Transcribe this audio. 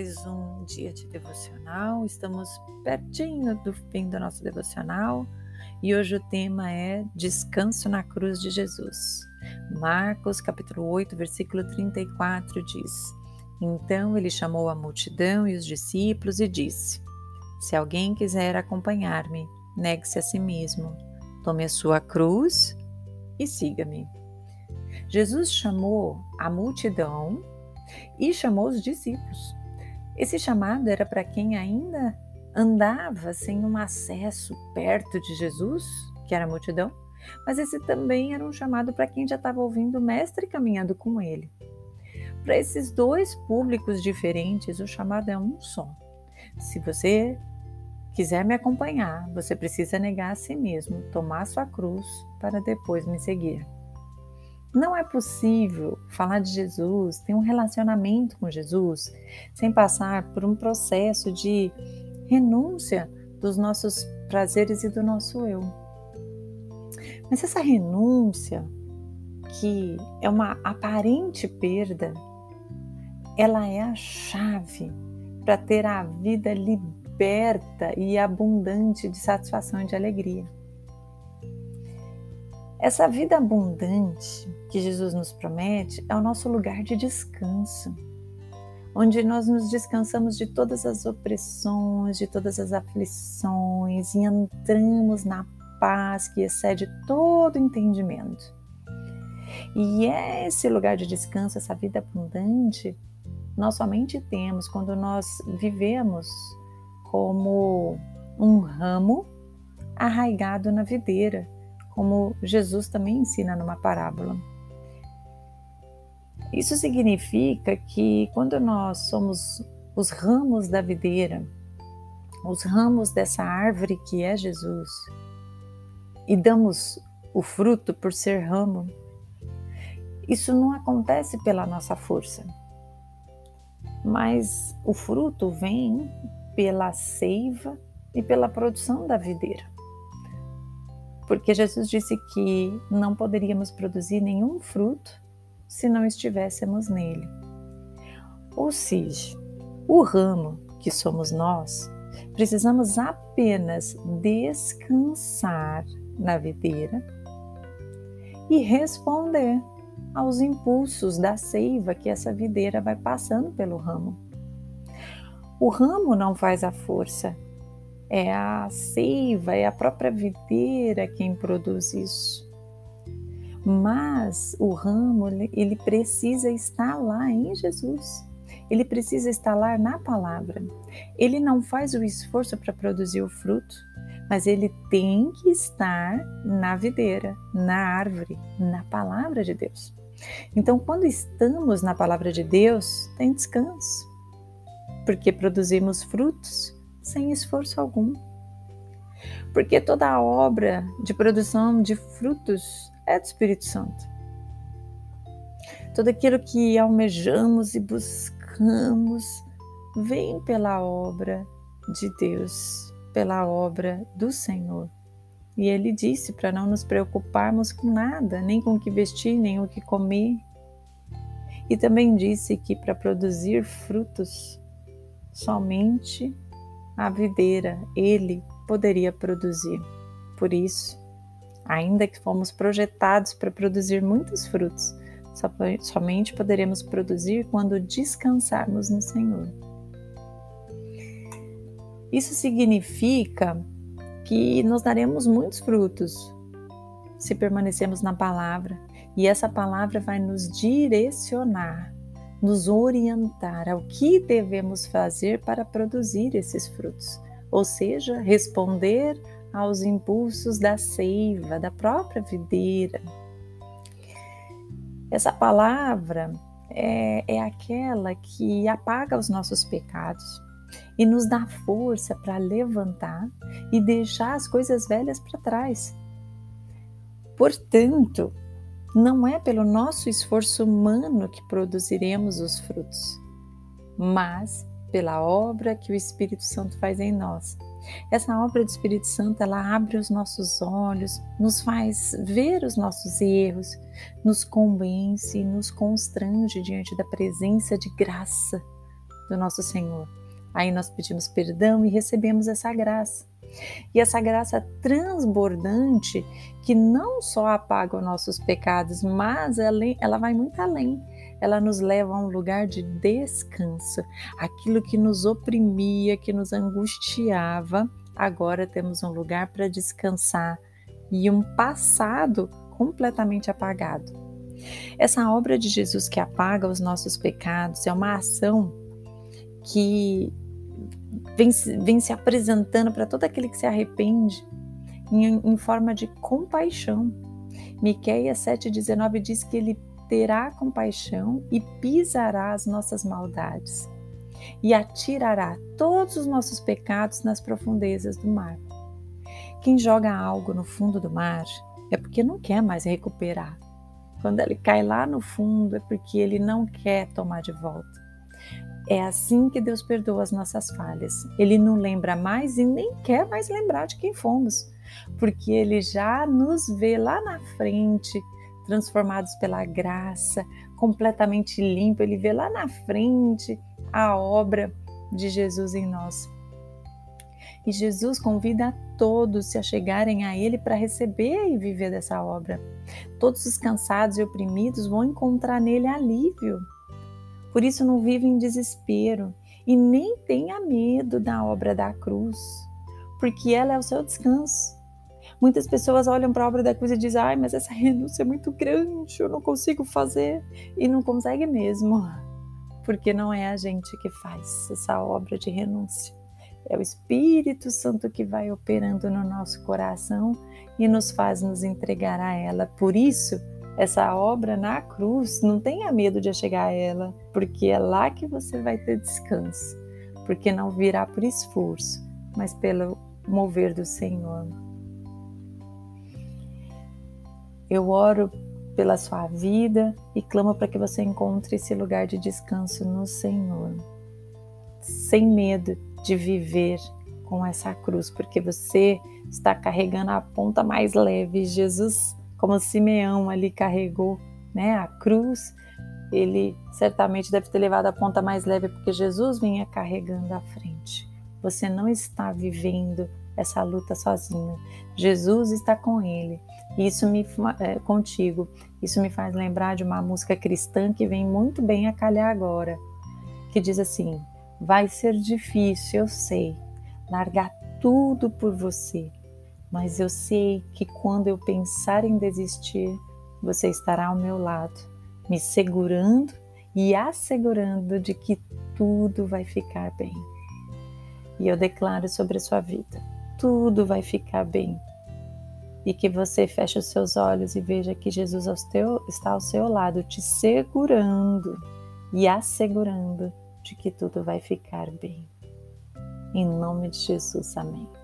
mais um dia de devocional. Estamos pertinho do fim do nosso devocional e hoje o tema é Descanso na cruz de Jesus. Marcos, capítulo 8, versículo 34 diz: Então ele chamou a multidão e os discípulos e disse: Se alguém quiser acompanhar-me, negue-se a si mesmo, tome a sua cruz e siga-me. Jesus chamou a multidão e chamou os discípulos. Esse chamado era para quem ainda andava sem um acesso perto de Jesus, que era a multidão, mas esse também era um chamado para quem já estava ouvindo o Mestre caminhando com ele. Para esses dois públicos diferentes, o chamado é um só. Se você quiser me acompanhar, você precisa negar a si mesmo, tomar sua cruz para depois me seguir. Não é possível falar de Jesus, ter um relacionamento com Jesus, sem passar por um processo de renúncia dos nossos prazeres e do nosso eu. Mas essa renúncia, que é uma aparente perda, ela é a chave para ter a vida liberta e abundante de satisfação e de alegria. Essa vida abundante que Jesus nos promete é o nosso lugar de descanso, onde nós nos descansamos de todas as opressões, de todas as aflições e entramos na paz que excede todo entendimento. E esse lugar de descanso, essa vida abundante, nós somente temos quando nós vivemos como um ramo arraigado na videira como Jesus também ensina numa parábola. Isso significa que quando nós somos os ramos da videira, os ramos dessa árvore que é Jesus, e damos o fruto por ser ramo, isso não acontece pela nossa força, mas o fruto vem pela seiva e pela produção da videira porque Jesus disse que não poderíamos produzir nenhum fruto se não estivéssemos nele. Ou seja, o ramo que somos nós, precisamos apenas descansar na videira e responder aos impulsos da seiva que essa videira vai passando pelo ramo. O ramo não faz a força, é a seiva, é a própria videira quem produz isso. Mas o ramo, ele precisa estar lá em Jesus. Ele precisa estar lá na palavra. Ele não faz o esforço para produzir o fruto, mas ele tem que estar na videira, na árvore, na palavra de Deus. Então, quando estamos na palavra de Deus, tem descanso, porque produzimos frutos sem esforço algum. Porque toda a obra de produção de frutos é do Espírito Santo. Tudo aquilo que almejamos e buscamos vem pela obra de Deus, pela obra do Senhor. E ele disse para não nos preocuparmos com nada, nem com o que vestir, nem o que comer. E também disse que para produzir frutos, somente a videira ele poderia produzir. Por isso, ainda que fomos projetados para produzir muitos frutos, somente poderemos produzir quando descansarmos no Senhor. Isso significa que nos daremos muitos frutos se permanecermos na palavra, e essa palavra vai nos direcionar nos orientar ao que devemos fazer para produzir esses frutos, ou seja, responder aos impulsos da seiva, da própria videira. Essa palavra é, é aquela que apaga os nossos pecados e nos dá força para levantar e deixar as coisas velhas para trás. Portanto, não é pelo nosso esforço humano que produziremos os frutos, mas pela obra que o Espírito Santo faz em nós. Essa obra do Espírito Santo, ela abre os nossos olhos, nos faz ver os nossos erros, nos convence, nos constrange diante da presença de graça do nosso Senhor. Aí nós pedimos perdão e recebemos essa graça. E essa graça transbordante que não só apaga os nossos pecados, mas ela, vai muito além. Ela nos leva a um lugar de descanso. Aquilo que nos oprimia, que nos angustiava, agora temos um lugar para descansar e um passado completamente apagado. Essa obra de Jesus que apaga os nossos pecados é uma ação que vem, vem se apresentando para todo aquele que se arrepende em, em forma de compaixão. Miqueias 7,19 diz que ele terá compaixão e pisará as nossas maldades e atirará todos os nossos pecados nas profundezas do mar. Quem joga algo no fundo do mar é porque não quer mais recuperar. Quando ele cai lá no fundo é porque ele não quer tomar de volta. É assim que Deus perdoa as nossas falhas. Ele não lembra mais e nem quer mais lembrar de quem fomos, porque ele já nos vê lá na frente, transformados pela graça, completamente limpo. Ele vê lá na frente a obra de Jesus em nós. E Jesus convida a todos a chegarem a Ele para receber e viver dessa obra. Todos os cansados e oprimidos vão encontrar nele alívio. Por isso não vive em desespero e nem tenha medo da obra da cruz, porque ela é o seu descanso. Muitas pessoas olham para a obra da cruz e dizem: ai, mas essa renúncia é muito grande, eu não consigo fazer. E não consegue mesmo, porque não é a gente que faz essa obra de renúncia. É o Espírito Santo que vai operando no nosso coração e nos faz nos entregar a ela. Por isso, essa obra na cruz, não tenha medo de chegar a ela, porque é lá que você vai ter descanso, porque não virá por esforço, mas pelo mover do Senhor. Eu oro pela sua vida e clamo para que você encontre esse lugar de descanso no Senhor, sem medo de viver com essa cruz, porque você está carregando a ponta mais leve. Jesus como Simeão ali carregou né, a cruz, ele certamente deve ter levado a ponta mais leve porque Jesus vinha carregando à frente. Você não está vivendo essa luta sozinho. Jesus está com ele. Isso me é, contigo. Isso me faz lembrar de uma música cristã que vem muito bem a calhar agora, que diz assim: Vai ser difícil, eu sei, largar tudo por você, mas eu sei que quando eu pensar em desistir, você estará ao meu lado, me segurando e assegurando de que tudo vai ficar bem. E eu declaro sobre a sua vida: tudo vai ficar bem. E que você feche os seus olhos e veja que Jesus está ao seu lado, te segurando e assegurando de que tudo vai ficar bem. Em nome de Jesus, amém.